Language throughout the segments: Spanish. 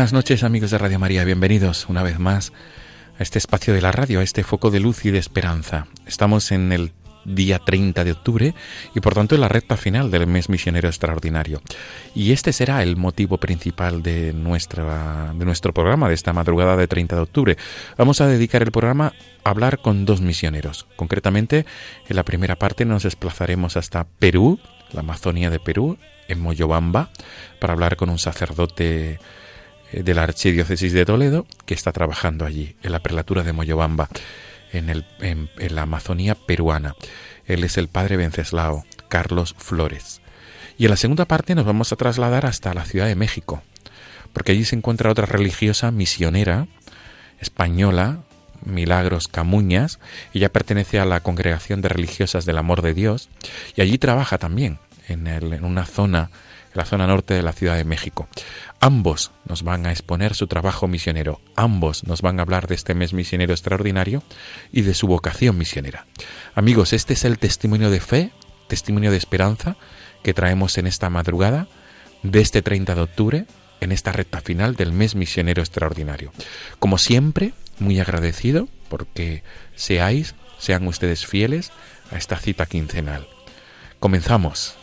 Buenas noches amigos de Radio María, bienvenidos una vez más a este espacio de la radio, a este foco de luz y de esperanza. Estamos en el día 30 de octubre y por tanto en la recta final del mes misionero extraordinario. Y este será el motivo principal de, nuestra, de nuestro programa de esta madrugada de 30 de octubre. Vamos a dedicar el programa a hablar con dos misioneros. Concretamente, en la primera parte nos desplazaremos hasta Perú, la Amazonía de Perú, en Moyobamba, para hablar con un sacerdote de la Archidiócesis de Toledo que está trabajando allí, en la prelatura de Moyobamba, en, el, en, la Amazonía peruana. Él es el padre Venceslao Carlos Flores. Y en la segunda parte nos vamos a trasladar hasta la Ciudad de México, porque allí se encuentra otra religiosa misionera española, Milagros Camuñas. Ella pertenece a la Congregación de Religiosas del Amor de Dios y allí trabaja también en, el- en una zona, la zona norte de la Ciudad de México. Ambos nos van a exponer su trabajo misionero, ambos nos van a hablar de este mes misionero extraordinario y de su vocación misionera. Amigos, este es el testimonio de fe, testimonio de esperanza que traemos en esta madrugada de este 30 de octubre, en esta recta final del mes misionero extraordinario. Como siempre, muy agradecido porque seáis, sean ustedes fieles a esta cita quincenal. Comenzamos.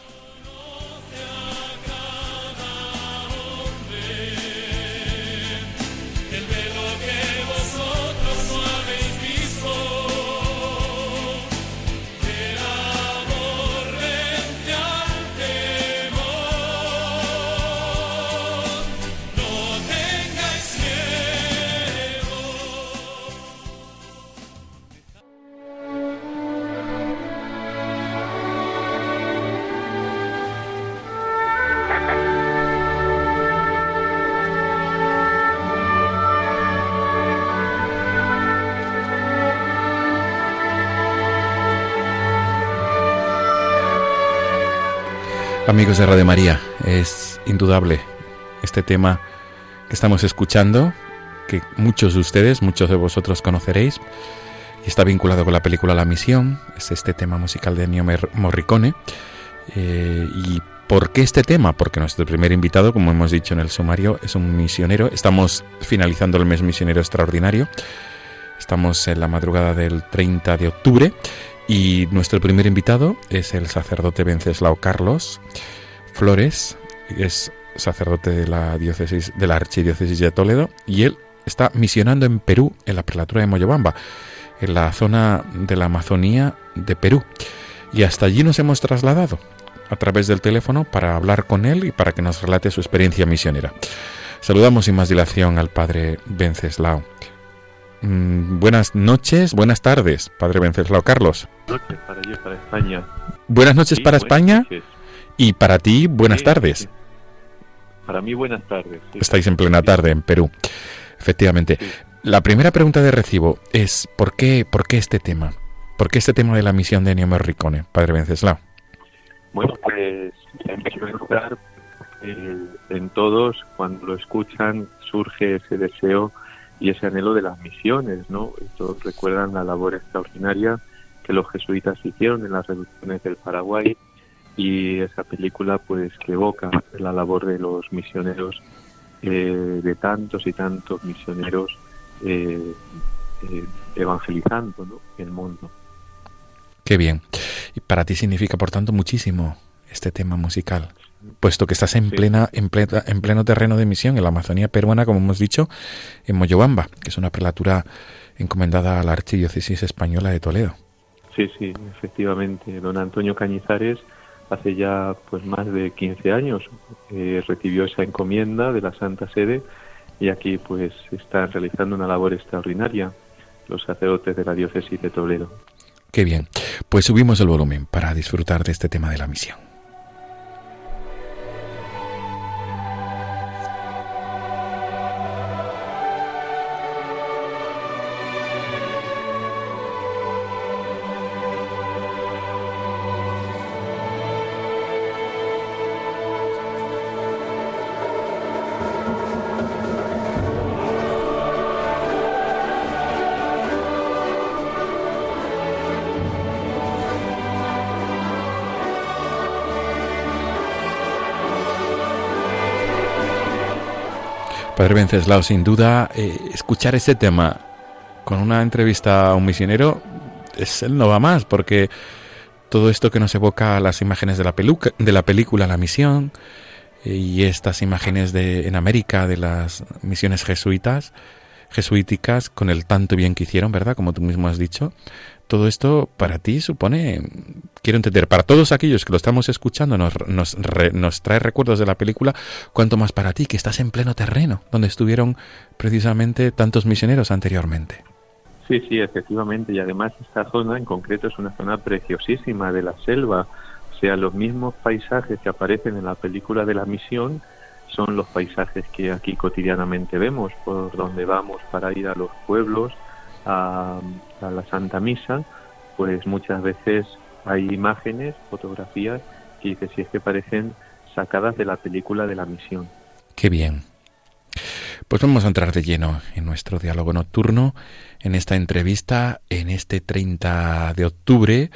Amigos de Radio María, es indudable este tema que estamos escuchando, que muchos de ustedes, muchos de vosotros conoceréis, y está vinculado con la película La Misión, es este tema musical de Ennio Morricone. Eh, ¿Y por qué este tema? Porque nuestro primer invitado, como hemos dicho en el sumario, es un misionero. Estamos finalizando el mes misionero extraordinario. Estamos en la madrugada del 30 de octubre y nuestro primer invitado es el sacerdote Venceslao Carlos Flores, es sacerdote de la diócesis de la archidiócesis de Toledo y él está misionando en Perú, en la prelatura de Moyobamba, en la zona de la Amazonía de Perú. Y hasta allí nos hemos trasladado a través del teléfono para hablar con él y para que nos relate su experiencia misionera. Saludamos sin más dilación al padre Venceslao. Mm, buenas noches, buenas tardes, padre Venceslao Carlos. noches para para España. Buenas noches Sí, para buenas España noches. y para ti buenas Sí, tardes. sí. Para mí buenas tardes. sí. Estáis en plena tarde en Perú. Efectivamente. La primera pregunta de recibo es ¿por qué, por qué este tema? ¿Por qué este tema de la misión de Ennio Morricone, padre Venceslao? Bueno, pues en primer lugar, eh, en todos, cuando lo escuchan, surge ese deseo y ese anhelo de las misiones, ¿no? Todos recuerdan la labor extraordinaria que los jesuitas hicieron en las reducciones del Paraguay y esa película pues que evoca la labor de los misioneros, eh, de tantos y tantos misioneros eh, eh, evangelizando ¿no? el mundo. Qué bien. Y para ti significa, por tanto, muchísimo este tema musical, puesto que estás en plena, en plena, en pleno terreno de misión en la Amazonía peruana, como hemos dicho, en Moyobamba, que es una prelatura encomendada a la Archidiócesis Española de Toledo. Sí, sí, efectivamente. Don Antonio Cañizares hace ya pues más de 15 años eh, recibió esa encomienda de la Santa Sede y aquí pues están realizando una labor extraordinaria los sacerdotes de la diócesis de Toledo. Qué bien. Pues subimos el volumen para disfrutar de este tema de la misión. Padre Venceslao, sin duda, eh, escuchar ese tema con una entrevista a un misionero es el no va más, porque todo esto que nos evoca las imágenes de la, peluca, de la película La Misión eh, y estas imágenes de, en América de las misiones jesuitas, jesuíticas, con el tanto bien que hicieron, ¿verdad? Como tú mismo has dicho, todo esto para ti supone, quiero entender, para todos aquellos que lo estamos escuchando nos, nos, nos, trae recuerdos de la película, cuanto más para ti que estás en pleno terreno, donde estuvieron precisamente tantos misioneros anteriormente. Sí, sí, efectivamente, y además esta zona en concreto es una zona preciosísima de la selva, o sea, los mismos paisajes que aparecen en la película de la misión son los paisajes que aquí cotidianamente vemos, por donde vamos para ir a los pueblos, a, la Santa Misa, pues muchas veces hay imágenes, fotografías que si es que parecen sacadas de la película de la misión. Qué bien. Pues vamos a entrar de lleno en nuestro diálogo nocturno, en esta entrevista, en este 30 de octubre,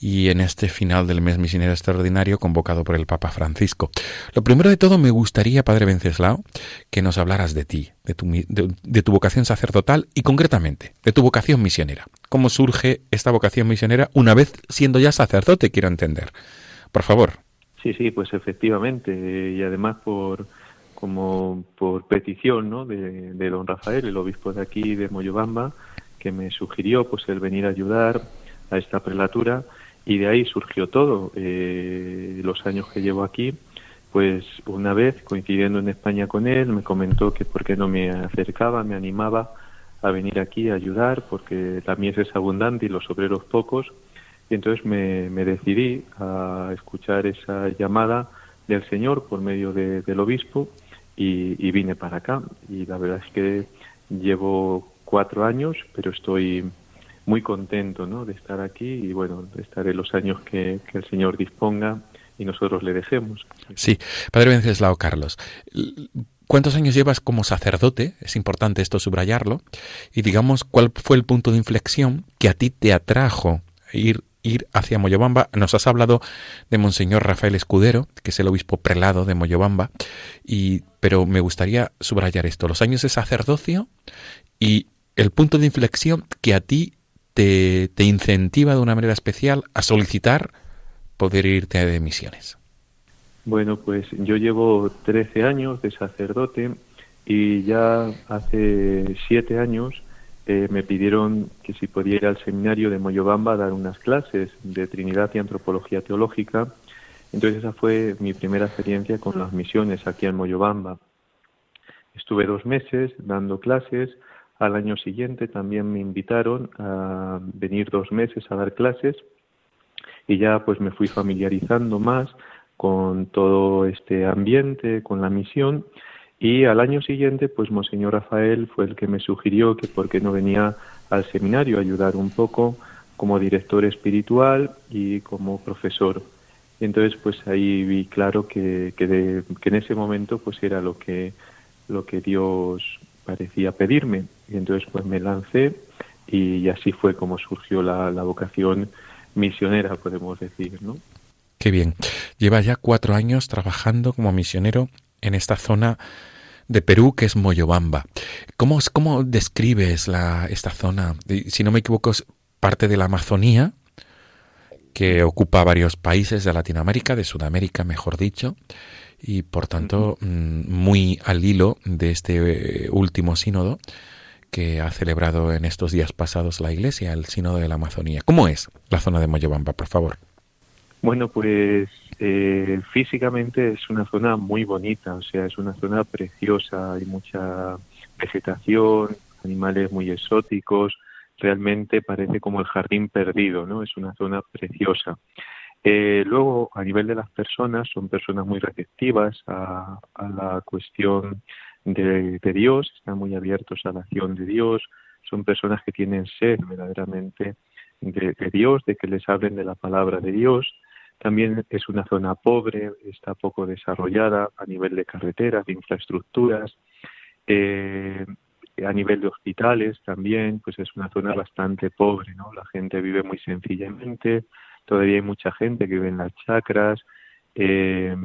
y en este final del mes misionero extraordinario convocado por el Papa Francisco. Lo primero de todo me gustaría, Padre Venceslao, que nos hablaras de ti, de tu, de, tu vocación sacerdotal y concretamente de tu vocación misionera. ¿Cómo surge esta vocación misionera una vez siendo ya sacerdote, quiero entender? Por favor. Sí, sí, pues efectivamente, y además por como por petición ¿no? de, de don Rafael, el obispo de aquí de Moyobamba, que me sugirió pues el venir a ayudar a esta prelatura y de ahí surgió todo. Eh, los años que llevo aquí, pues una vez coincidiendo en España con él, me comentó que por qué no me acercaba, me animaba a venir aquí a ayudar, porque la mies es abundante y los obreros pocos. Y entonces me, decidí a escuchar esa llamada del Señor por medio del obispo y, y vine para acá. Y la verdad es que llevo cuatro años, pero estoy muy contento ¿no? de estar aquí y bueno, estaré los años que, el Señor disponga y nosotros le dejemos. Sí, Padre Venceslao Carlos, ¿cuántos años llevas como sacerdote? Es importante esto subrayarlo. Y digamos, ¿cuál fue el punto de inflexión que a ti te atrajo ir ir hacia Moyobamba. Nos has hablado de Monseñor Rafael Escudero, que es el obispo prelado de Moyobamba, y, pero me gustaría subrayar esto, los años de sacerdocio y el punto de inflexión que a ti te, incentiva de una manera especial a solicitar poder irte de misiones? Bueno, pues yo llevo 13 años de sacerdote y ya hace 7 años eh, me pidieron que si podía ir al seminario de Moyobamba a dar unas clases de Trinidad y Antropología Teológica. Entonces esa fue mi primera experiencia con las misiones aquí en Moyobamba. Estuve dos meses dando clases al año siguiente también me invitaron a venir dos meses a dar clases y ya pues me fui familiarizando más con todo este ambiente, con la misión y al año siguiente pues Monseñor Rafael fue el que me sugirió que por qué no venía al seminario a ayudar un poco como director espiritual y como profesor. Y entonces pues ahí vi claro que, que, que en ese momento pues era lo que, lo que Dios parecía pedirme Y entonces pues me lancé y así fue como surgió la, la vocación misionera, podemos decir, ¿no? Qué bien. Lleva ya cuatro años trabajando como misionero en esta zona de Perú que es Moyobamba. ¿Cómo, cómo describes la, esta zona? Si no me equivoco, es parte de la Amazonía, que ocupa varios países de Latinoamérica, de Sudamérica, mejor dicho, y por tanto mm, muy al hilo de este eh, último sínodo que ha celebrado en estos días pasados la Iglesia, el sínodo de la Amazonía. ¿Cómo es la zona de Moyobamba, por favor? Bueno, pues eh, físicamente es una zona muy bonita, o sea, es una zona preciosa, hay mucha vegetación, animales muy exóticos, realmente parece como el jardín perdido, ¿no? Es una zona preciosa. Eh, luego, a nivel de las personas, son personas muy receptivas a, la cuestión de, Dios, están muy abiertos a la acción de Dios, son personas que tienen sed verdaderamente de Dios, de que les hablen de la palabra de Dios, también es una zona pobre, está poco desarrollada a nivel de carreteras, de infraestructuras. Eh, a nivel de hospitales también, pues es una zona bastante pobre, ¿no? La gente vive muy sencillamente, todavía hay mucha gente que vive en las chacras, eh,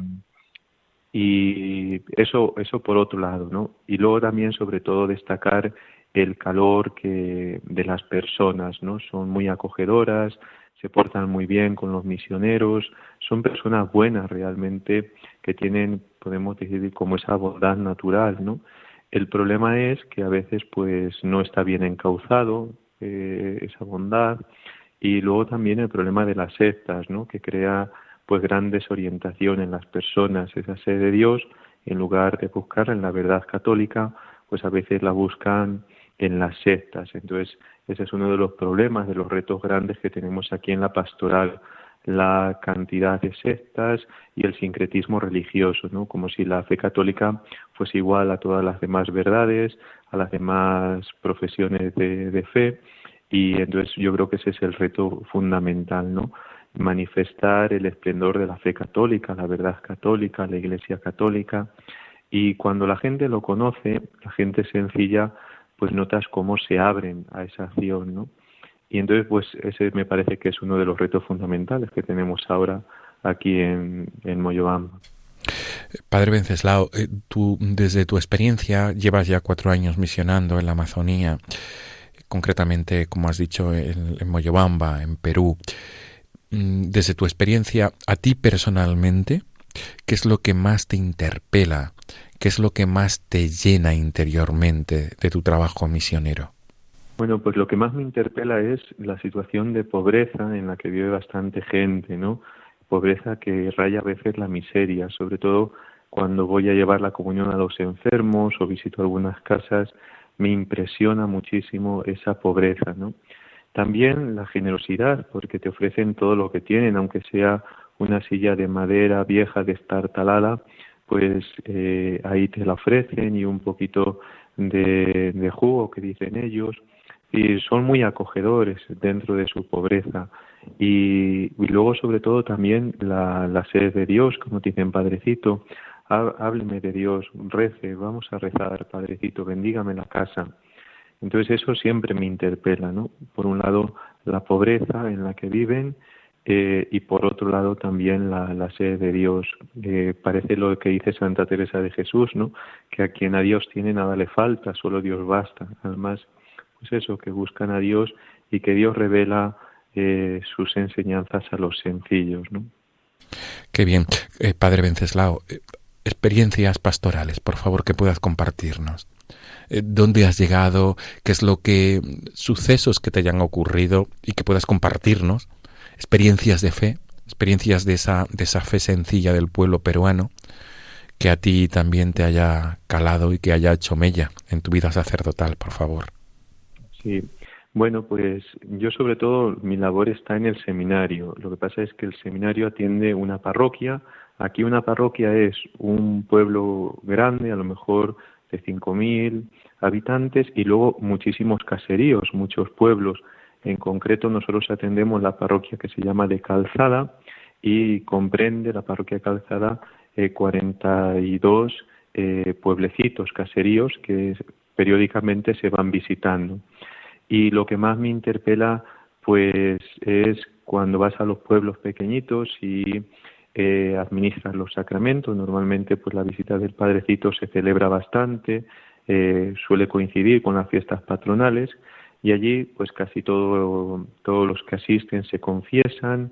y eso, eso por otro lado, ¿no? Y luego también, sobre todo, destacar el calor que de las personas, ¿no? Son muy acogedoras, se portan muy bien con los misioneros, son personas buenas realmente que tienen, podemos decir, como esa bondad natural, ¿no? El problema es que a veces pues no está bien encauzado eh, esa bondad y luego también el problema de las sectas, ¿no? Que crea pues gran desorientación en las personas, esa sed de Dios, en lugar de buscarla en la verdad católica, pues a veces la buscan en las sectas. Entonces, ese es uno de los problemas, de los retos grandes que tenemos aquí en la pastoral, la cantidad de sectas y el sincretismo religioso, ¿no? Como si la fe católica fuese igual a todas las demás verdades, a las demás profesiones de, de fe, y entonces yo creo que ese es el reto fundamental, ¿no? Manifestar el esplendor de la fe católica, la verdad católica, la Iglesia católica, y cuando la gente lo conoce, la gente sencilla, pues notas cómo se abren a esa acción, ¿no? Y entonces, pues ese me parece que es uno de los retos fundamentales que tenemos ahora aquí en, en Moyobamba. Padre Venceslao, eh, tú desde tu experiencia llevas ya cuatro años misionando en la Amazonía, concretamente, como has dicho, en, en Moyobamba, en Perú. Mm, desde tu experiencia, a ti personalmente, ¿qué es lo que más te interpela ¿Qué es lo que más te llena interiormente de tu trabajo misionero? Bueno, pues lo que más me interpela es la situación de pobreza en la que vive bastante gente, ¿no? Pobreza que raya a veces la miseria, sobre todo cuando voy a llevar la comunión a los enfermos o visito algunas casas, me impresiona muchísimo esa pobreza, ¿no? También la generosidad, porque te ofrecen todo lo que tienen, aunque sea una silla de madera vieja de estar talada, pues eh, ahí te la ofrecen y un poquito de, jugo que dicen ellos. Y son muy acogedores dentro de su pobreza. Y, luego sobre todo también la, la sed de Dios como dicen padrecito hábleme de Dios rece vamos a rezar padrecito bendígame la casa entonces eso siempre me interpela no por un lado la pobreza en la que viven eh, y por otro lado también la, sed de Dios. Eh, parece lo que dice Santa Teresa de Jesús, ¿no? Que a quien a Dios tiene nada le falta, solo Dios basta. Además, pues eso, que buscan a Dios y que Dios revela eh, sus enseñanzas a los sencillos, ¿no? Qué bien, Padre Venceslao. Experiencias pastorales, por favor, que puedas compartirnos. ¿Dónde has llegado? ¿Qué es lo que sucesos que te hayan ocurrido y que puedas compartirnos? experiencias de fe, experiencias de esa, de esa fe sencilla del pueblo peruano, que a ti también te haya calado y que haya hecho mella en tu vida sacerdotal, por favor. Sí, bueno, pues yo sobre todo mi labor está en el seminario. Lo que pasa es que el seminario atiende una parroquia. Aquí una parroquia es un pueblo grande, a lo mejor de 5.000 habitantes, y luego muchísimos caseríos, muchos pueblos. En concreto, nosotros atendemos la parroquia que se llama de Calzada y comprende la parroquia Calzada eh, 42 eh, pueblecitos, caseríos que periódicamente se van visitando. Y lo que más me interpela pues es cuando vas a los pueblos pequeñitos y eh, administras los sacramentos. Normalmente pues la visita del Padrecito se celebra bastante, eh, suele coincidir con las fiestas patronales y allí pues casi todo, todos los que asisten se confiesan,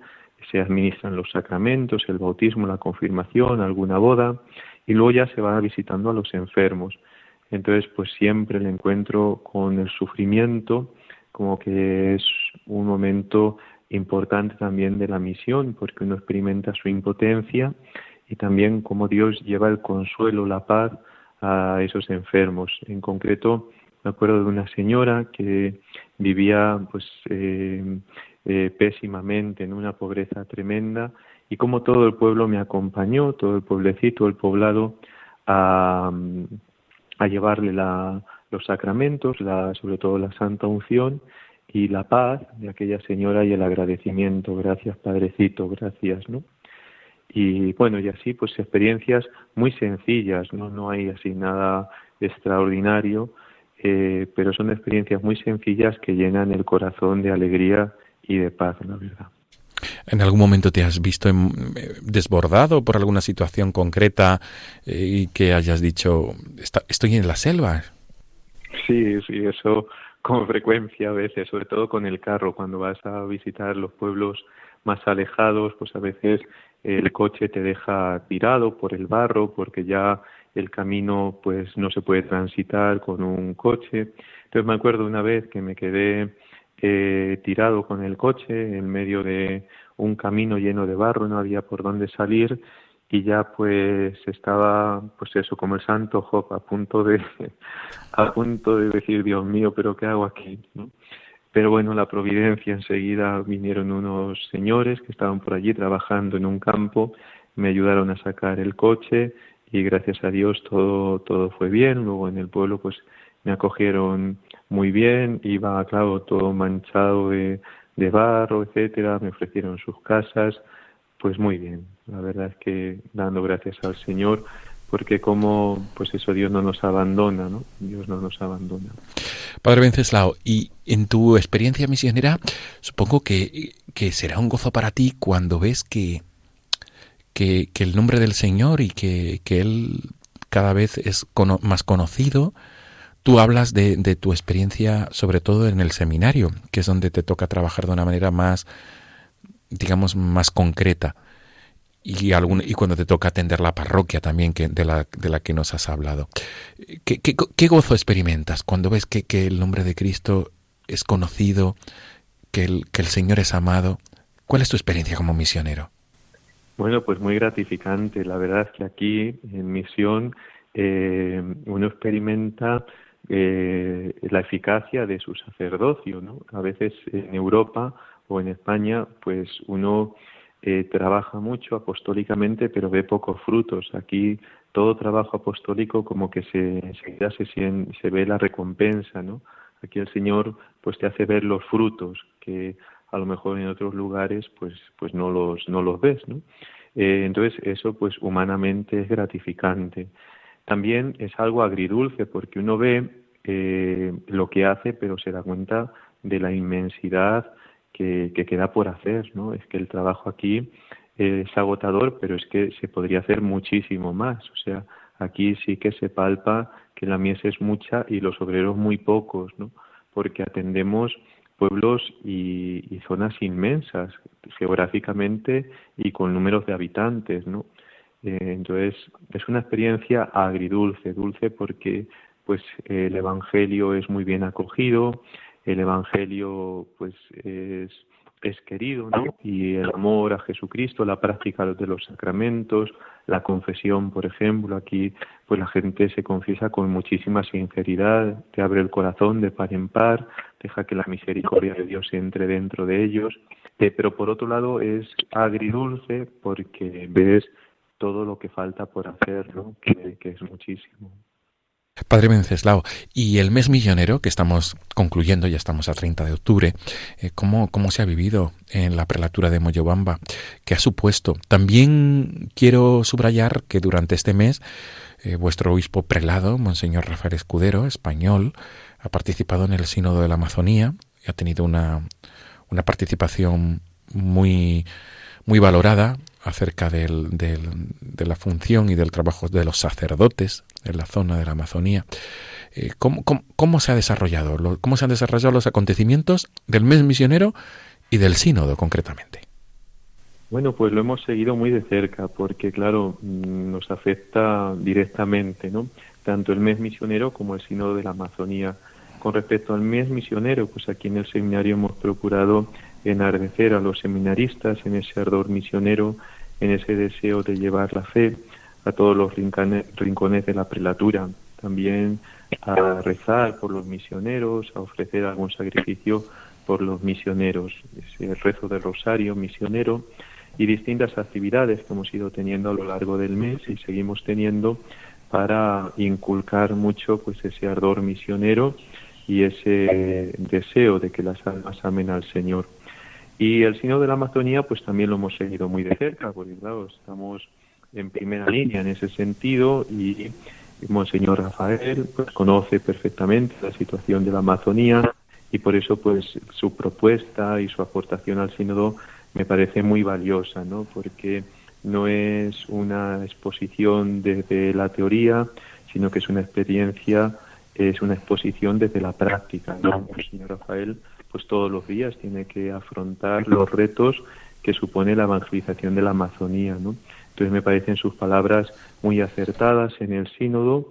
se administran los sacramentos, el bautismo, la confirmación, alguna boda y luego ya se va visitando a los enfermos. Entonces pues siempre el encuentro con el sufrimiento como que es un momento importante también de la misión porque uno experimenta su impotencia y también cómo Dios lleva el consuelo, la paz a esos enfermos. En concreto, me acuerdo de una señora que vivía pues eh, eh, pésimamente en una pobreza tremenda y como todo el pueblo me acompañó, todo el pueblecito, el poblado, a, llevarle la, los sacramentos, sobre todo la Santa Unción y la paz de aquella señora y el agradecimiento, gracias Padrecito, gracias, ¿no? Y bueno, y así pues experiencias muy sencillas, no, no hay así nada extraordinario, eh, pero son experiencias muy sencillas que llenan el corazón de alegría y de paz, la verdad. ¿En algún momento te has visto eh, desbordado por alguna situación concreta eh, y que hayas dicho, estoy en la selva? Sí, sí, eso con frecuencia a veces, sobre todo con el carro, cuando vas a visitar los pueblos más alejados, pues a veces el coche te deja tirado por el barro porque ya el camino pues no se puede transitar con un coche. Entonces me acuerdo una vez que me quedé eh, tirado con el coche en medio de un camino lleno de barro, no había por dónde salir y ya pues estaba pues eso como el santo Job a punto de a punto de decir Dios mío pero qué hago aquí pero bueno la providencia enseguida vinieron unos señores que estaban por allí trabajando en un campo me ayudaron a sacar el coche y gracias a Dios todo todo fue bien. Luego en el pueblo pues me acogieron muy bien iba claro todo manchado de, de barro etcétera me ofrecieron sus casas pues muy bien, la verdad es que dando gracias al Señor, porque como, pues eso, Dios no nos abandona, ¿no? Dios no nos abandona. Padre Venceslao, y en tu experiencia misionera, supongo que, que será un gozo para ti cuando ves que, que, el nombre del Señor y que, que Él cada vez es más conocido. Tú hablas de, de tu experiencia, sobre todo en el seminario, que es donde te toca trabajar de una manera más digamos, más concreta. Y, algún, y cuando te toca atender la parroquia también que, de, la, de la que nos has hablado. ¿Qué, qué, gozo experimentas cuando ves que, que, el nombre de Cristo es conocido, que el, que el Señor es amado? ¿Cuál es tu experiencia como misionero? Bueno, pues muy gratificante. La verdad es que aquí en misión eh, uno experimenta eh, la eficacia de su sacerdocio. ¿no? A veces en Europa o en España, pues uno eh, trabaja mucho apostólicamente, pero ve pocos frutos. Aquí todo trabajo apostólico como que se enseguida se, se ve la recompensa, ¿no? Aquí el Señor pues te hace ver los frutos que a lo mejor en otros lugares pues pues no los no los ves, ¿no? Eh, entonces eso pues humanamente es gratificante. También es algo agridulce porque uno ve eh, lo que hace, pero se da cuenta de la inmensidad que, queda por hacer, ¿no? Es que el trabajo aquí es agotador, pero es que se podría hacer muchísimo más. O sea, aquí sí que se palpa que la mies es mucha y los obreros muy pocos, ¿no? Porque atendemos pueblos y, zonas inmensas geográficamente y con números de habitantes, ¿no? Eh, entonces es una experiencia agridulce, dulce porque pues el evangelio es muy bien acogido, el Evangelio pues es, querido, ¿no? Y el amor a Jesucristo, la práctica de los sacramentos, la confesión, por ejemplo, aquí pues la gente se confiesa con muchísima sinceridad, te abre el corazón de par en par, deja que la misericordia de Dios entre dentro de ellos, eh, pero por otro lado es agridulce porque ves todo lo que falta por hacer, ¿no? que es muchísimo. Padre Venceslao, y el mes millonero que estamos concluyendo, ya estamos a 30 de octubre, eh, ¿cómo, ¿cómo, se ha vivido en la prelatura de Moyobamba? ¿Qué ha supuesto? También quiero subrayar que durante este mes eh, vuestro obispo prelado, Monseñor Rafael Escudero, español, ha participado en el Sínodo de la Amazonía y ha tenido una, una participación muy, muy valorada acerca del, de la función y del trabajo de los sacerdotes en la zona de la Amazonía. Eh, ¿cómo, se ha desarrollado? ¿Cómo se han desarrollado los acontecimientos del mes misionero y del sínodo concretamente? Bueno, pues lo hemos seguido muy de cerca porque, claro, mm, nos afecta directamente, ¿no? Tanto el mes misionero como el sínodo de la Amazonía. Con respecto al mes misionero, pues aquí en el seminario hemos procurado enardecer a los seminaristas en ese ardor misionero, en ese deseo de llevar la fe a todos los rincones de la prelatura. También a rezar por los misioneros, a ofrecer algún sacrificio por los misioneros, ese rezo del rosario misionero y distintas actividades que hemos ido teniendo a lo largo del mes y seguimos teniendo para inculcar mucho pues ese ardor misionero y ese deseo de que las almas amen al Señor. Y el Sino de la Amazonía, pues también lo hemos seguido muy de cerca, porque estamos en primera línea en ese sentido y Monseñor Rafael pues, conoce perfectamente la situación de la Amazonía y por eso pues su propuesta y su aportación al sínodo me parece muy valiosa, ¿no? Porque no es una exposición desde la teoría, sino que es una experiencia, es una exposición desde la práctica, ¿no? El Rafael pues todos los días tiene que afrontar los retos que supone la evangelización de la Amazonía, ¿no? Entonces me parecen sus palabras muy acertadas en el sínodo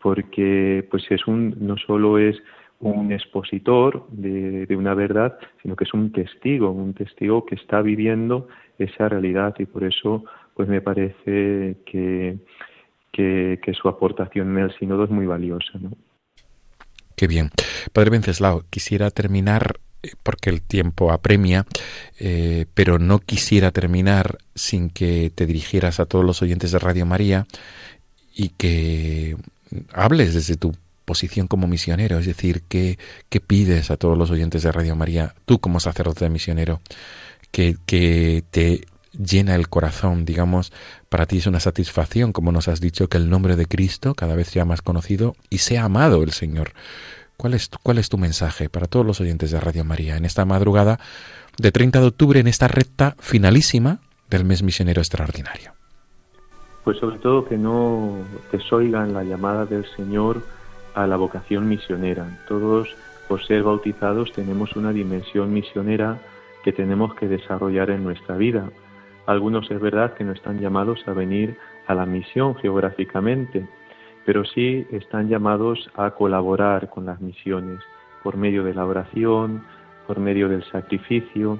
porque pues es un no solo es un expositor de, una verdad, sino que es un testigo, un testigo que está viviendo esa realidad y por eso pues me parece que, que, que su aportación en el sínodo es muy valiosa. ¿no? Qué bien. Padre Venceslao, quisiera terminar porque el tiempo apremia, eh, pero no quisiera terminar sin que te dirigieras a todos los oyentes de Radio María y que hables desde tu posición como misionero, es decir, ¿qué, qué pides a todos los oyentes de Radio María, tú como sacerdote misionero, que, que te llena el corazón, digamos, para ti es una satisfacción, como nos has dicho, que el nombre de Cristo cada vez sea más conocido y sea amado el Señor. ¿Cuál es, ¿Cuál es tu mensaje para todos los oyentes de Radio María en esta madrugada de 30 de octubre, en esta recta finalísima del mes misionero extraordinario? Pues sobre todo que no desoigan la llamada del Señor a la vocación misionera. Todos, por ser bautizados, tenemos una dimensión misionera que tenemos que desarrollar en nuestra vida. Algunos es verdad que no están llamados a venir a la misión geográficamente, pero sí están llamados a colaborar con las misiones por medio de la oración, por medio del sacrificio.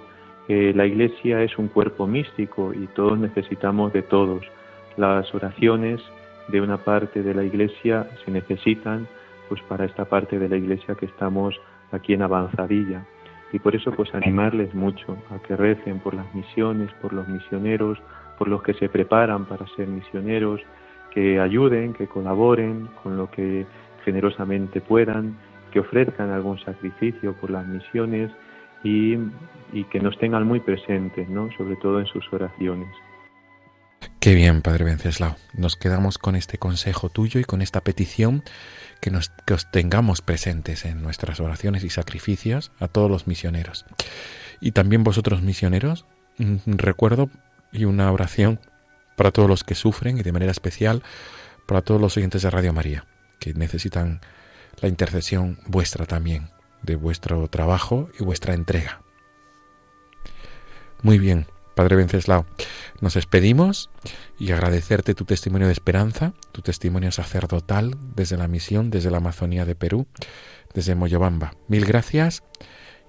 Eh, la Iglesia es un cuerpo místico y todos necesitamos de todos. Las oraciones de una parte de la Iglesia se necesitan pues para esta parte de la Iglesia que estamos aquí en avanzadilla y por eso pues animarles mucho a que recen por las misiones, por los misioneros, por los que se preparan para ser misioneros, que ayuden, que colaboren con lo que generosamente puedan, que ofrezcan algún sacrificio por las misiones y, y que nos tengan muy presentes, ¿no? sobre todo en sus oraciones. Qué bien, Padre Venceslao. Nos quedamos con este consejo tuyo y con esta petición que, nos, que os tengamos presentes en nuestras oraciones y sacrificios a todos los misioneros. Y también vosotros misioneros, recuerdo y una oración para todos los que sufren y de manera especial para todos los oyentes de Radio María, que necesitan la intercesión vuestra también, de vuestro trabajo y vuestra entrega. Muy bien, Padre Venceslao, nos despedimos y agradecerte tu testimonio de esperanza, tu testimonio sacerdotal desde la misión, desde la Amazonía de Perú, desde Moyobamba. Mil gracias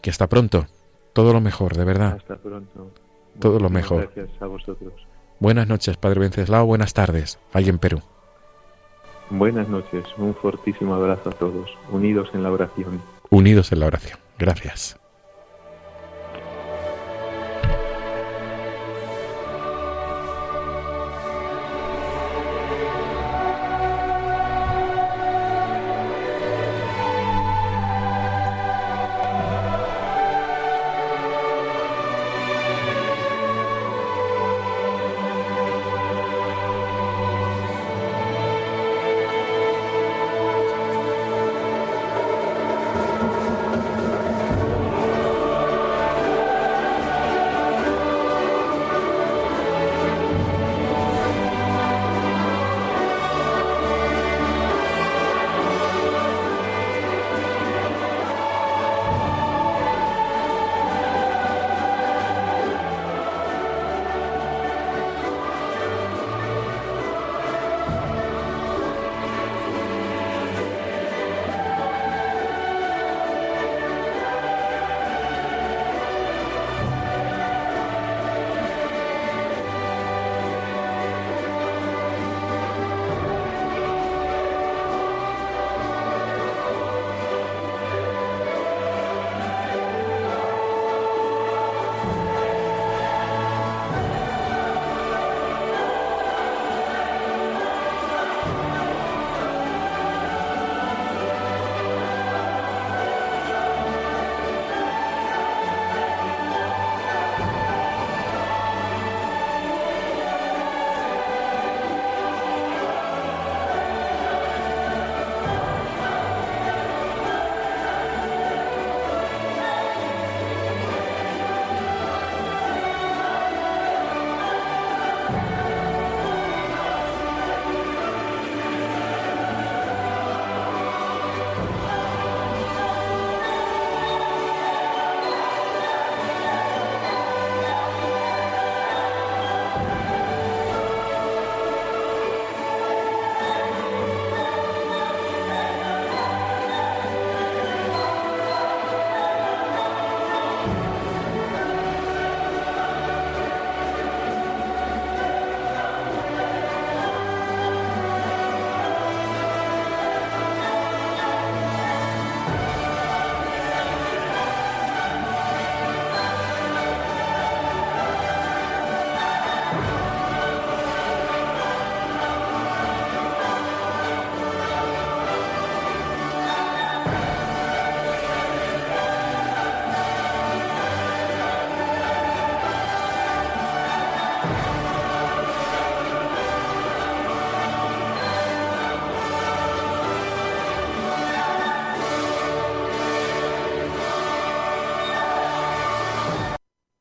y hasta pronto. Todo lo mejor, de verdad. Hasta pronto. Todo lo mejor. Gracias a vosotros. Buenas noches, Padre Venceslao. Buenas tardes, ahí en Perú. Buenas noches. Un fortísimo abrazo a todos, unidos en la oración. Unidos en la oración. Gracias.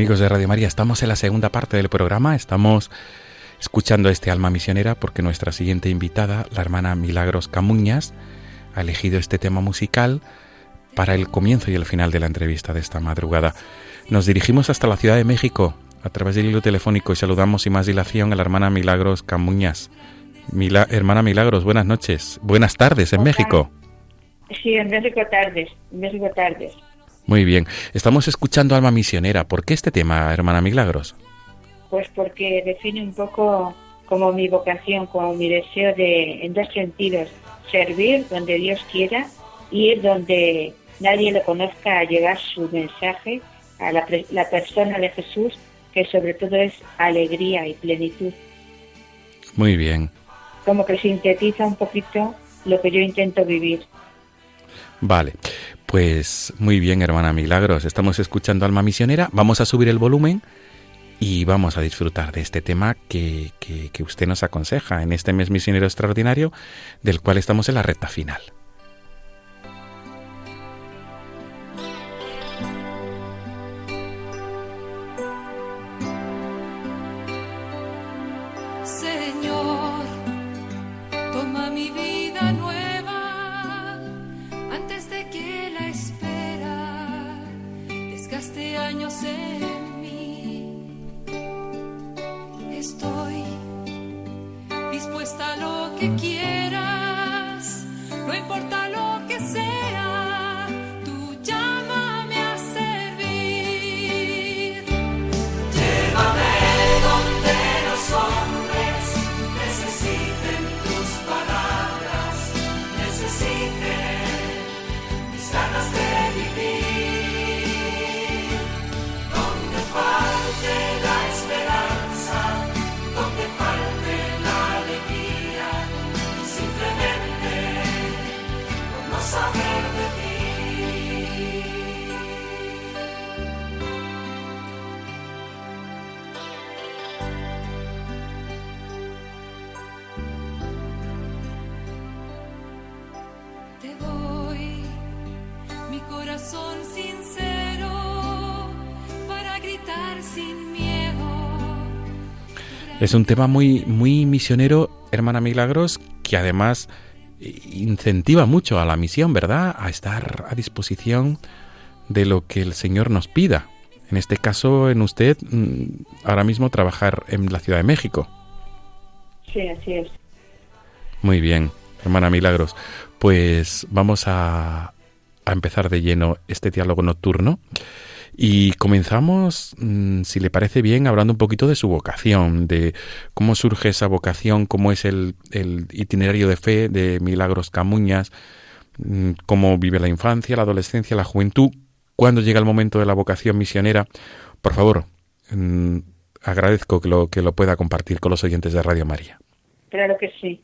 Amigos de Radio María, estamos en la segunda parte del programa, estamos escuchando este alma misionera porque nuestra siguiente invitada, la hermana Milagros Camuñas, ha elegido este tema musical para el comienzo y el final de la entrevista de esta madrugada. Nos dirigimos hasta la Ciudad de México a través del hilo telefónico y saludamos sin más dilación a la hermana Milagros Camuñas. Mila- hermana Milagros, buenas noches, buenas tardes en. México. Sí, en México tardes, en México tardes. Muy bien, estamos escuchando Alma Misionera. ¿Por qué este tema, hermana Milagros? Pues porque define un poco como mi vocación, como mi deseo de, en dos sentidos, servir donde Dios quiera y ir donde nadie lo conozca a llevar su mensaje a la, la persona de Jesús, que sobre todo es alegría y plenitud. Muy bien. Como que sintetiza un poquito lo que yo intento vivir. Vale, pues muy bien, hermana Milagros. Estamos escuchando Alma Misionera. Vamos a subir el volumen y vamos a disfrutar de este tema que, que, que usted nos aconseja en este mes misionero extraordinario, del cual estamos en la recta final. Es un tema muy, muy misionero, hermana Milagros, que además incentiva mucho a la misión, ¿verdad? A estar a disposición de lo que el Señor nos pida. En este caso, en usted, mm, ahora mismo trabajar en la Ciudad de México. Sí, así es. Muy bien, hermana Milagros. Pues vamos a, a empezar de lleno este diálogo nocturno. Y comenzamos, mm, si le parece bien, hablando un poquito de su vocación, de cómo surge esa vocación, cómo es el, itinerario de fe de Milagros Camuñas, mm, cómo vive la infancia, la adolescencia, la juventud, cuándo llega el momento de la vocación misionera. Por favor, mm, agradezco que lo, que lo pueda compartir con los oyentes de Radio María. Claro que sí.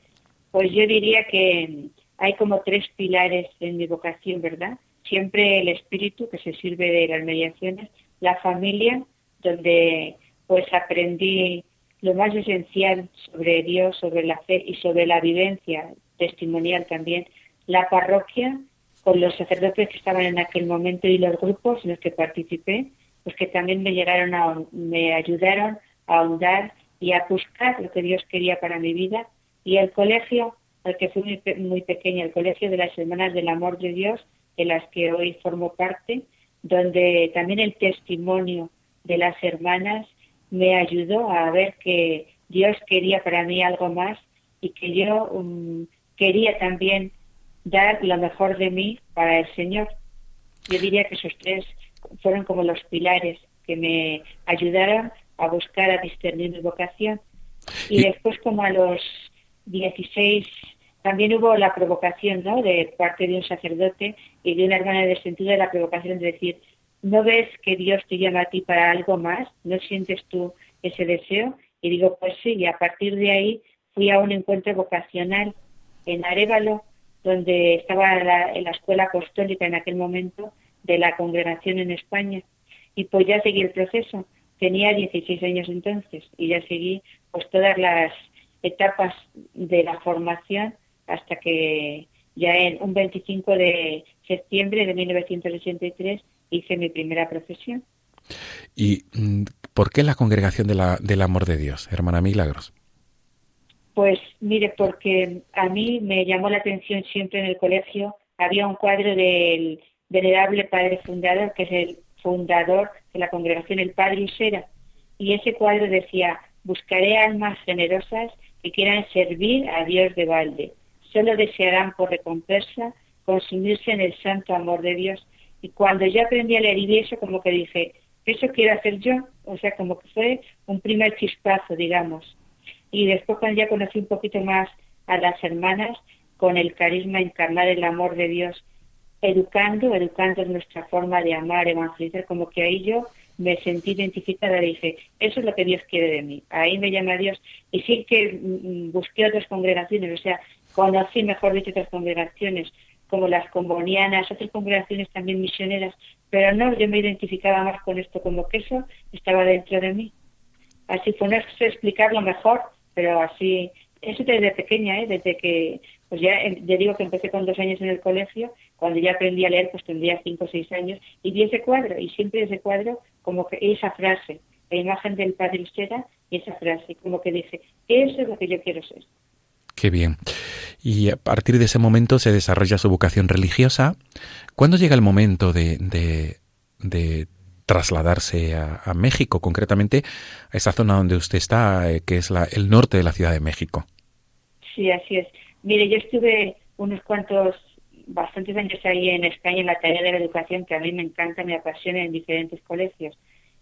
Pues yo diría que hay como tres pilares en mi vocación, ¿verdad? Siempre el espíritu, que se sirve de las mediaciones, la familia, donde pues aprendí lo más esencial sobre Dios, sobre la fe y sobre la vivencia testimonial también, la parroquia, con los sacerdotes que estaban en aquel momento y los grupos en los que participé, pues que también me llegaron a, me ayudaron a ahondar y a buscar lo que Dios quería para mi vida. Y el colegio, al que fui muy, muy pequeña, el colegio de las Hermanas del Amor de Dios, de las que hoy formo parte, donde también el testimonio de las hermanas me ayudó a ver que Dios quería para mí algo más y que yo um, quería también dar lo mejor de mí para el Señor. Yo diría que esos tres fueron como los pilares que me ayudaron a buscar, a discernir mi vocación. Y, Y- después, como a los 16, también hubo la provocación, ¿no? De parte de un sacerdote y de una hermana del sentido de la provocación de decir, ¿no ves que Dios te llama a ti para algo más? ¿No sientes tú ese deseo? Y digo, pues sí, y a partir de ahí fui a un encuentro vocacional en Arevalo, donde estaba la, en la escuela apostólica en aquel momento de la congregación en España. Y pues ya seguí el proceso. Tenía 16 años entonces y ya seguí pues todas las etapas de la formación hasta que ya en un 25 de septiembre de 1983 hice mi primera profesión. ¿Y mm, por qué la congregación de la, del amor de Dios, hermana Milagros? Pues mire, porque a mí me llamó la atención siempre en el colegio, había un cuadro del venerable padre fundador, que es el fundador de la congregación, el padre Usera, y ese cuadro decía, buscaré almas generosas que quieran servir a Dios de balde, solo desearán por recompensa consumirse en el santo amor de Dios. Y cuando yo aprendí a leer y eso, como que dije, eso quiero hacer yo, o sea, como que fue un primer chispazo, digamos. Y después cuando ya conocí un poquito más a las hermanas con el carisma encarnar el amor de Dios educando, educando nuestra forma de amar, evangelizar, como que ahí yo me sentí identificada y dije, eso es lo que Dios quiere de mí, ahí me llama Dios. Y sí que mm, busqué otras congregaciones, o sea, conocí, mejor dicho, otras congregaciones como las combonianas, otras congregaciones también misioneras, pero no, yo me identificaba más con esto, como que eso estaba dentro de mí. Así fue, no sé explicarlo mejor, pero así, eso desde pequeña, ¿eh? desde que, pues ya, eh, ya digo que empecé con dos años en el colegio, cuando ya aprendí a leer, pues tendría cinco o seis años, y vi ese cuadro, y siempre ese cuadro, como que esa frase, la imagen del padre Usera, y esa frase, como que dije, eso es lo que yo quiero ser. Qué bien. Y a partir de ese momento se desarrolla su vocación religiosa. ¿Cuándo llega el momento de, de, trasladarse a, a, México, concretamente a esa zona donde usted está, eh, que es la, el norte de la Ciudad de México? Sí, así es. Mire, yo estuve unos cuantos, bastantes años ahí en España en la tarea de la educación, que a mí me encanta, me apasiona en diferentes colegios.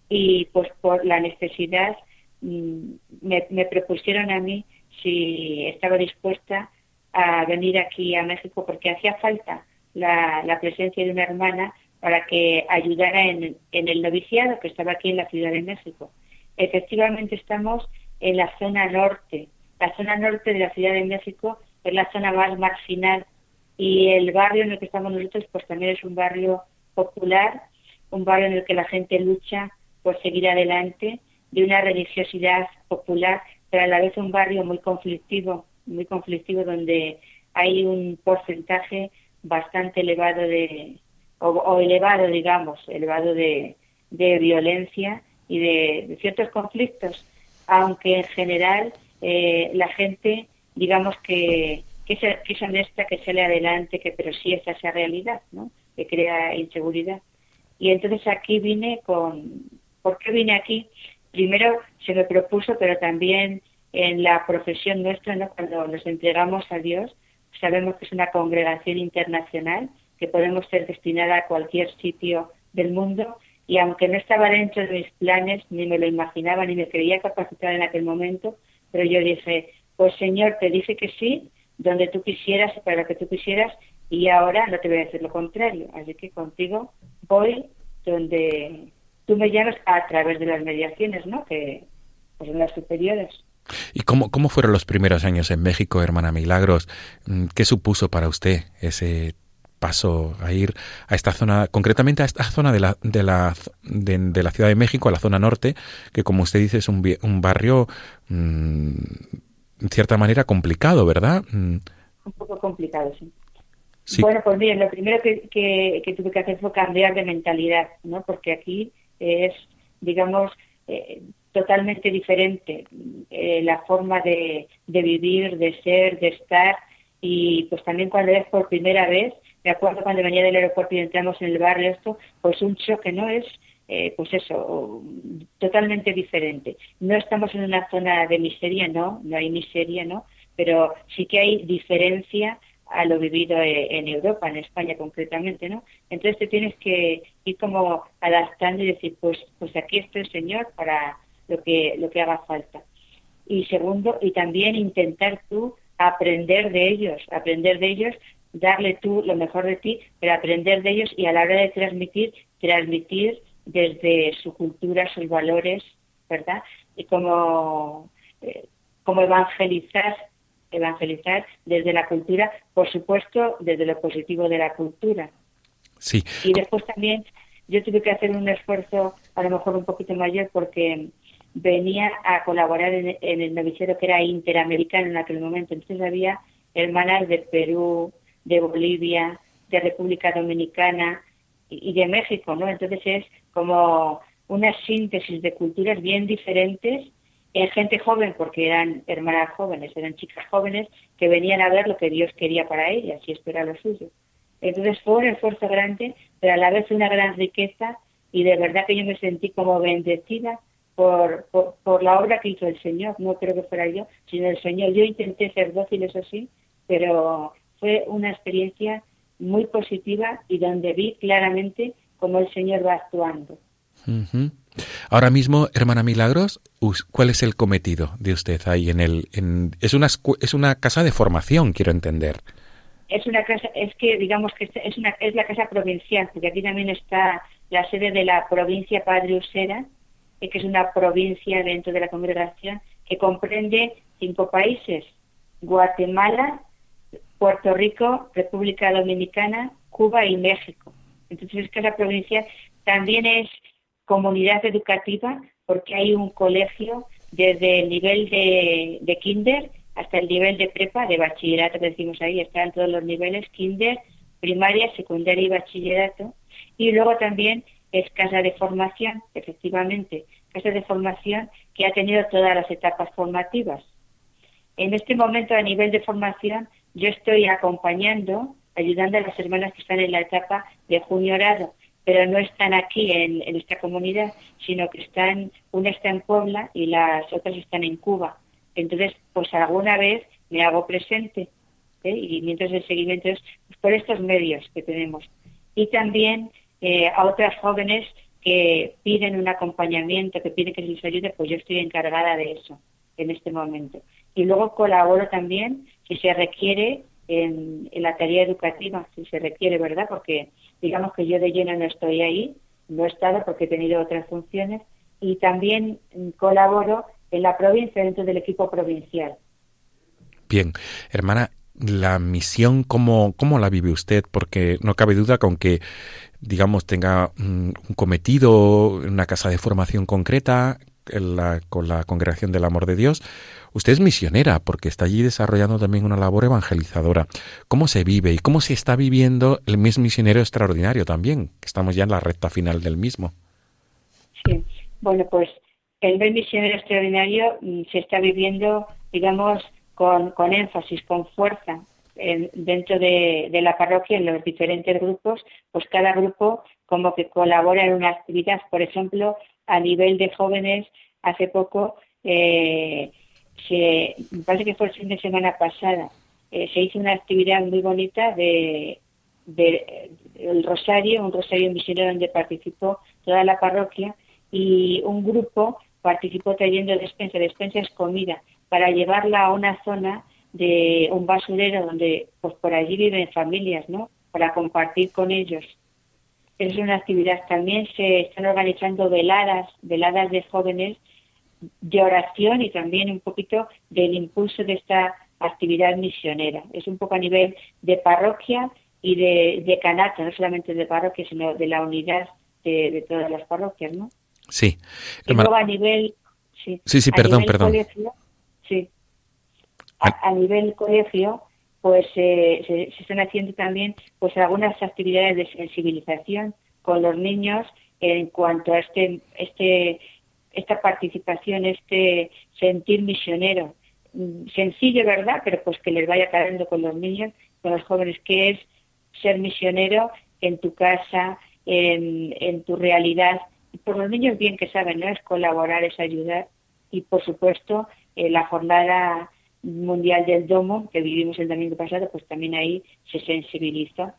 Y pues por la necesidad me, me propusieron a mí si estaba dispuesta a venir aquí a México porque hacía falta la, la presencia de una hermana para que ayudara en, en, el noviciado que estaba aquí en la Ciudad de México. Efectivamente estamos en la zona norte. La zona norte de la Ciudad de México es la zona más marginal y el barrio en el que estamos nosotros pues también es un barrio popular, un barrio en el que la gente lucha por seguir adelante, de una religiosidad popular, pero a la vez un barrio muy conflictivo, muy conflictivo donde hay un porcentaje bastante elevado de, o, o elevado, digamos, elevado de, violencia y de, ciertos conflictos, aunque en general eh, la gente, digamos que, que es honesta, que sale adelante, que pero sí es esa realidad, ¿no? que crea inseguridad. Y entonces aquí vine con, ¿por qué vine aquí? Primero se me propuso, pero también en la profesión nuestra, cuando nos entregamos a Dios, sabemos que es una congregación internacional, que podemos ser destinada a cualquier sitio del mundo. Y aunque no estaba dentro de mis planes, ni me lo imaginaba, ni me creía capacitada en aquel momento, pero yo dije, pues Señor, te dije que sí, donde tú quisieras y para lo que tú quisieras, y ahora no te voy a decir lo contrario, así que contigo voy donde tú me llamas a través de las mediaciones, ¿no? Que pues son las superiores. ¿Y cómo, cómo fueron los primeros años en México, hermana Milagros? ¿Qué supuso para usted ese paso a ir a esta zona, concretamente a esta zona de la, de la, de, de la Ciudad de México, a la zona norte, que como usted dice es un, un barrio, mmm, en cierta manera, complicado, ¿verdad? Un poco complicado, sí. sí. Bueno, pues bien, lo primero que, que, que, tuve que hacer fue cambiar de mentalidad, ¿no? Porque aquí es, digamos, eh, totalmente diferente eh, la forma de, de vivir, de ser, de estar y pues también cuando es por primera vez, me acuerdo cuando venía del aeropuerto y entramos en el barrio esto, pues un choque, ¿no? Es eh, pues eso, totalmente diferente. No estamos en una zona de miseria, no, no hay miseria, ¿no? Pero sí que hay diferencia a lo vivido eh, en Europa, en España concretamente, ¿no? Entonces te tienes que ir como adaptando y decir, pues, pues aquí está el Señor para lo que, lo que haga falta. Y segundo, y también intentar tú aprender de ellos, aprender de ellos, darle tú lo mejor de ti, pero aprender de ellos y a la hora de transmitir, transmitir desde su cultura, sus valores, ¿verdad? Y como, eh, como evangelizar, evangelizar desde la cultura, por supuesto, desde lo positivo de la cultura. Sí. Y después también yo tuve que hacer un esfuerzo a lo mejor un poquito mayor porque venía a colaborar en, el noviciero que era interamericano en aquel momento. Entonces había hermanas de Perú, de Bolivia, de República Dominicana y, de México, ¿no? Entonces es como una síntesis de culturas bien diferentes en gente joven, porque eran hermanas jóvenes, eran chicas jóvenes que venían a ver lo que Dios quería para ellas y esto lo suyo. Entonces fue un esfuerzo grande, pero a la vez una gran riqueza y de verdad que yo me sentí como bendecida por, por, la obra que hizo el Señor. No creo que fuera yo, sino el Señor. Yo intenté ser dócil, eso sí, pero fue una experiencia muy positiva y donde vi claramente cómo el Señor va actuando. Ahora mismo, hermana Milagros, ¿cuál es el cometido de usted ahí en el? Es una es una casa de formación, quiero entender. Es una casa, es que digamos que es una es la casa provincial, porque aquí también está la sede de la provincia Padre Usera, eh, que es una provincia dentro de la congregación que comprende cinco países, Guatemala, Puerto Rico, República Dominicana, Cuba y México. Entonces es que la provincia también es comunidad educativa porque hay un colegio desde el nivel de, de kinder hasta el nivel de prepa, de bachillerato decimos ahí, están todos los niveles, kinder, primaria, secundaria y bachillerato. Y luego también es casa de formación, efectivamente, casa de formación que ha tenido todas las etapas formativas. En este momento, a nivel de formación, yo estoy acompañando, ayudando a las hermanas que están en la etapa de junio orado, pero no están aquí en, esta comunidad, sino que están, una está en Puebla y las otras están en Cuba. Entonces, pues alguna vez me hago presente ¿eh? y mientras el seguimiento es por estos medios que tenemos. Y también eh, a otras jóvenes que piden un acompañamiento, que piden que les ayude, pues yo estoy encargada de eso en este momento. Y luego colaboro también si se requiere en, la tarea educativa, si se requiere, ¿verdad? Porque digamos que yo de lleno no estoy ahí, no he estado porque he tenido otras funciones y también colaboro en la provincia dentro del equipo provincial. Bien, hermana, la misión, ¿cómo, cómo la vive usted? Porque no cabe duda que aunque, digamos, tenga un, cometido una casa de formación concreta con la Congregación del Amor de Dios, usted es misionera porque está allí desarrollando también una labor evangelizadora. ¿Cómo se vive y cómo se está viviendo el mes misionero extraordinario también? Estamos ya en la recta final del mismo. Sí, bueno, pues el mes misionero extraordinario mm, se está viviendo, digamos, con, con énfasis, con fuerza dentro de, la parroquia, en los diferentes grupos, pues cada grupo como que colabora en una actividad. Por ejemplo, a nivel de jóvenes, hace poco, eh, me parece que fue el fin de semana pasada, eh, se hizo una actividad muy bonita de, de, el Rosario, un Rosario misionero donde participó toda la parroquia y un grupo participó trayendo despensa, despensa es comida, para llevarla a una zona de un basurero donde pues por allí viven familias, ¿no? Para compartir con ellos. Es una actividad. También se están organizando veladas, veladas de jóvenes de oración y también un poquito del impulso de esta actividad misionera. Es un poco a nivel de parroquia y de, de no solamente de parroquia, sino de la unidad de, todas las parroquias, ¿no? Sí. Y luego a nivel... Sí, sí, perdón, perdón. Sí. A, nivel colegio, pues eh, se, están haciendo también pues algunas actividades de sensibilización con los niños en cuanto a este este esta participación, este sentir misionero. Mm, sencillo, ¿verdad? Pero pues que les vaya cayendo con los niños, con los jóvenes, que es ser misionero en tu casa, en, en tu realidad. Por los niños bien que saben, ¿no? Es colaborar, es ayudar. Y por supuesto, eh, la jornada mundial del domo que vivimos el domingo pasado, pues también ahí se sensibiliza.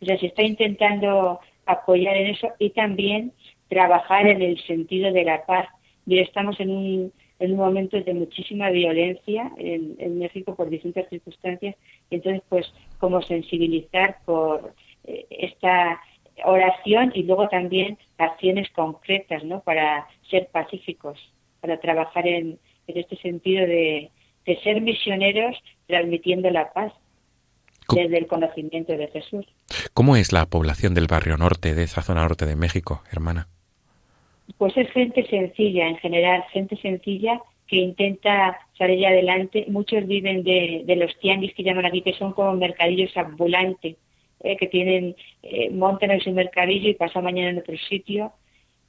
O sea, se está intentando apoyar en eso y también trabajar en el sentido de la paz. Y estamos en un, en un momento de muchísima violencia en, en México por distintas circunstancias, y entonces pues como sensibilizar por eh, esta oración y luego también acciones concretas, ¿no? Para ser pacíficos, para trabajar en, en este sentido de, de ser misioneros transmitiendo la paz desde el conocimiento de Jesús. ¿Cómo es la población del barrio norte, de esa zona norte de México, hermana? Pues es gente sencilla en general, gente sencilla que intenta salir adelante. Muchos viven de, de los tianguis que llaman aquí, que son como mercadillos ambulantes, eh, que tienen, eh, montan en su mercadillo y pasan mañana en otro sitio.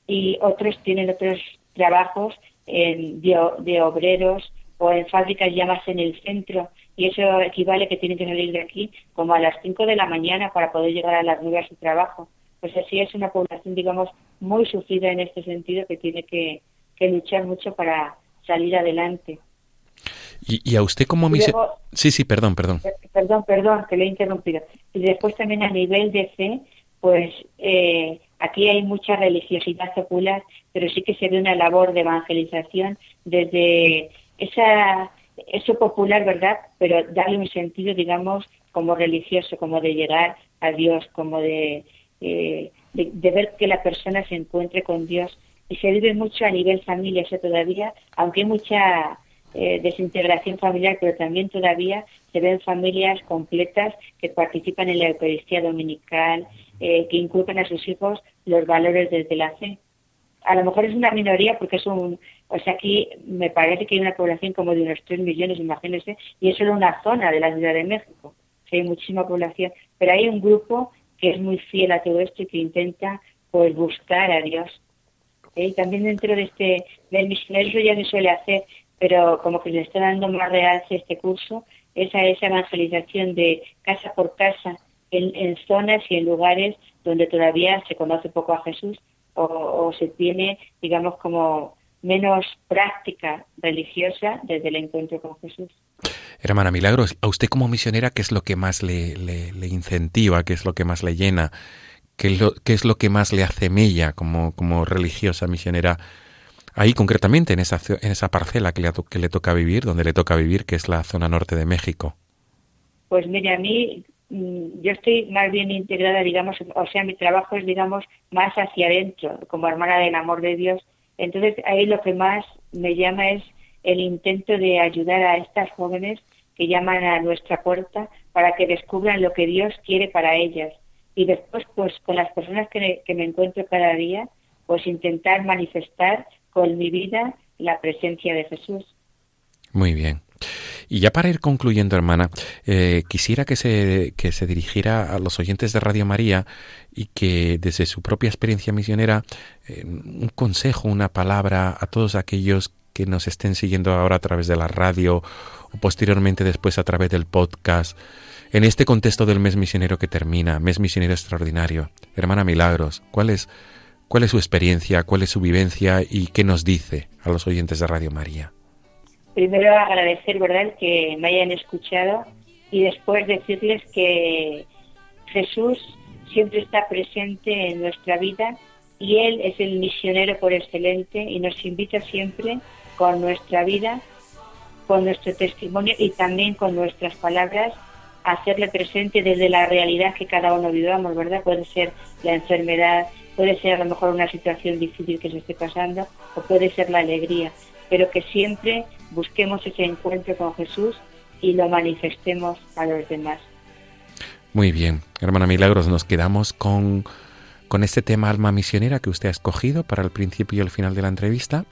Y otros tienen otros trabajos de obreros o en fábricas ya más en el centro y eso equivale que tienen que salir de aquí como a las 5 de la mañana para poder llegar a las 9 a su trabajo. Pues así es una población, digamos, muy sufrida en este sentido que tiene que, que luchar mucho para salir adelante. ¿Y, y a usted como misionero? Sí, sí, perdón, perdón. Perdón, perdón, que le he interrumpido. Y después también a nivel de fe, pues eh, aquí hay mucha religiosidad secular, pero sí que se ve una labor de evangelización desde esa eso popular, ¿verdad? Pero darle un sentido, digamos, como religioso, como de llegar a Dios, como de, eh, de, de, ver que la persona se encuentre con Dios. Y se vive mucho a nivel familia, eso todavía, aunque hay mucha eh, desintegración familiar, pero también todavía se ven familias completas que participan en la Eucaristía Dominical, eh, que inculcan a sus hijos los valores desde la fe a lo mejor es una minoría porque es un, o sea, aquí me parece que hay una población como de unos 3 millones, imagínense, y es solo una zona de la Ciudad de México, hay muchísima población, pero hay un grupo que es muy fiel a todo esto y que intenta pues buscar a Dios. ¿Eh? Y también dentro de este, del misionario ya se suele hacer, pero como que le está dando más realce este curso, esa, esa evangelización de casa por casa, en, en zonas y en lugares donde todavía se conoce poco a Jesús o, o se tiene, digamos, como menos práctica religiosa desde el encuentro con Jesús. Hermana Milagros, a usted como misionera, ¿qué es lo que más le, le, le incentiva? ¿Qué es lo que más le llena? ¿Qué es lo, qué es lo que más le hace mella como, como religiosa misionera? Ahí concretamente, en esa, en esa parcela que le, que le toca vivir, donde le toca vivir, que es la zona norte de México. Pues mire, a mí Mm, yo estoy más bien integrada, digamos, o sea, mi trabajo es, digamos, más hacia adentro, como hermana del amor de Dios. Entonces, ahí lo que más me llama es el intento de ayudar a estas jóvenes que llaman a nuestra puerta para que descubran lo que Dios quiere para ellas. Y después, pues, con las personas que, que me encuentro cada día, pues intentar manifestar con mi vida la presencia de Jesús. Muy bien. Y ya para ir concluyendo, hermana, eh, quisiera que se, que se dirigiera a los oyentes de Radio María y que desde su propia experiencia misionera, eh, un consejo, una palabra a todos aquellos que nos estén siguiendo ahora a través de la radio o posteriormente después a través del podcast, en este contexto del mes misionero que termina, mes misionero extraordinario. Hermana Milagros, ¿cuál es, cuál es su experiencia, cuál es su vivencia y qué nos dice a los oyentes de Radio María? Primero agradecer, ¿verdad?, que me hayan escuchado y después decirles que Jesús siempre está presente en nuestra vida y Él es el misionero por excelente y nos invita siempre con nuestra vida, con nuestro testimonio y también con nuestras palabras a hacerle presente desde la realidad que cada uno vivamos, ¿verdad? Puede ser la enfermedad, puede ser a lo mejor una situación difícil que se esté pasando o puede ser la alegría pero que siempre busquemos ese encuentro con Jesús y lo manifestemos a los demás. Muy bien, hermana Milagros, nos quedamos con, con este tema alma misionera que usted ha escogido para el principio y el final de la entrevista.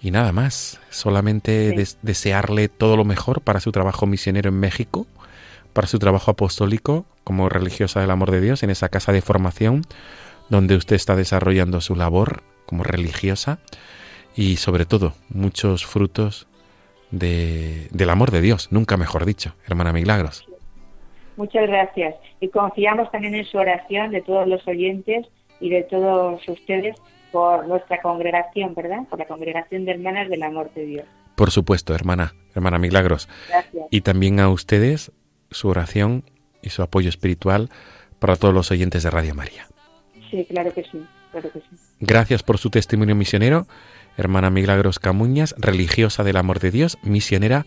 Y nada más, solamente sí. des desearle todo lo mejor para su trabajo misionero en México, para su trabajo apostólico como religiosa del amor de Dios en esa casa de formación donde usted está desarrollando su labor como religiosa y sobre todo muchos frutos de, del amor de Dios, nunca mejor dicho, hermana Milagros. Muchas gracias. Y confiamos también en su oración de todos los oyentes y de todos ustedes por nuestra congregación, ¿verdad? Por la congregación de hermanas del amor de Dios. Por supuesto, hermana, hermana Milagros. Gracias. Y también a ustedes su oración y su apoyo espiritual para todos los oyentes de Radio María. Sí, claro que sí, claro que sí. Gracias por su testimonio misionero, hermana Milagros Camuñas, religiosa del amor de Dios, misionera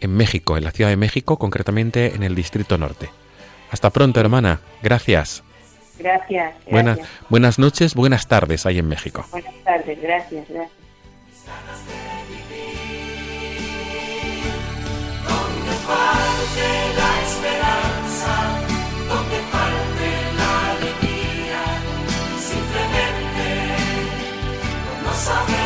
en México, en la Ciudad de México, concretamente en el Distrito Norte. Hasta pronto, hermana. Gracias. Gracias. Buenas, gracias. buenas noches, buenas tardes ahí en México. Buenas tardes, gracias, gracias. Donde falte la esperanza, donde falte la alegría, simplemente no saber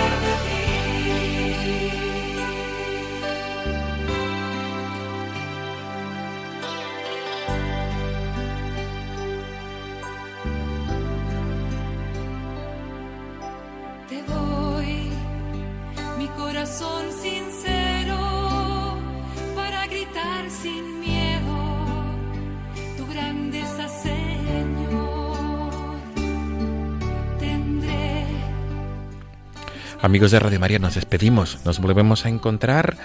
Amigos de Radio María, nos despedimos. Nos volvemos a encontrar,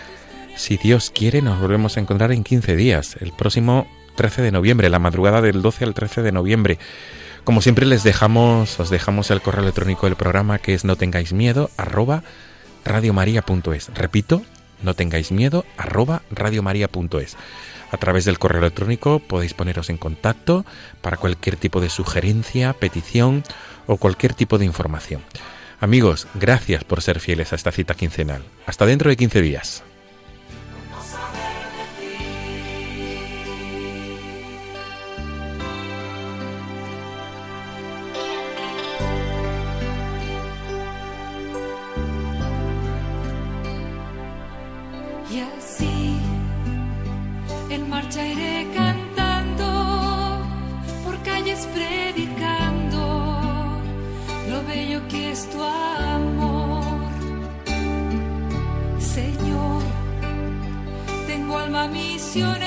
si Dios quiere, nos volvemos a encontrar en 15 días, el próximo 13 de noviembre, la madrugada del 12 al 13 de noviembre. Como siempre les dejamos, os dejamos el correo electrónico del programa que es no tengáis miedo arroba radiomaria.es. Repito, no tengáis miedo arroba radiomaria.es. A través del correo electrónico podéis poneros en contacto para cualquier tipo de sugerencia, petición o cualquier tipo de información. Amigos, gracias por ser fieles a esta cita quincenal. Hasta dentro de 15 días. Alma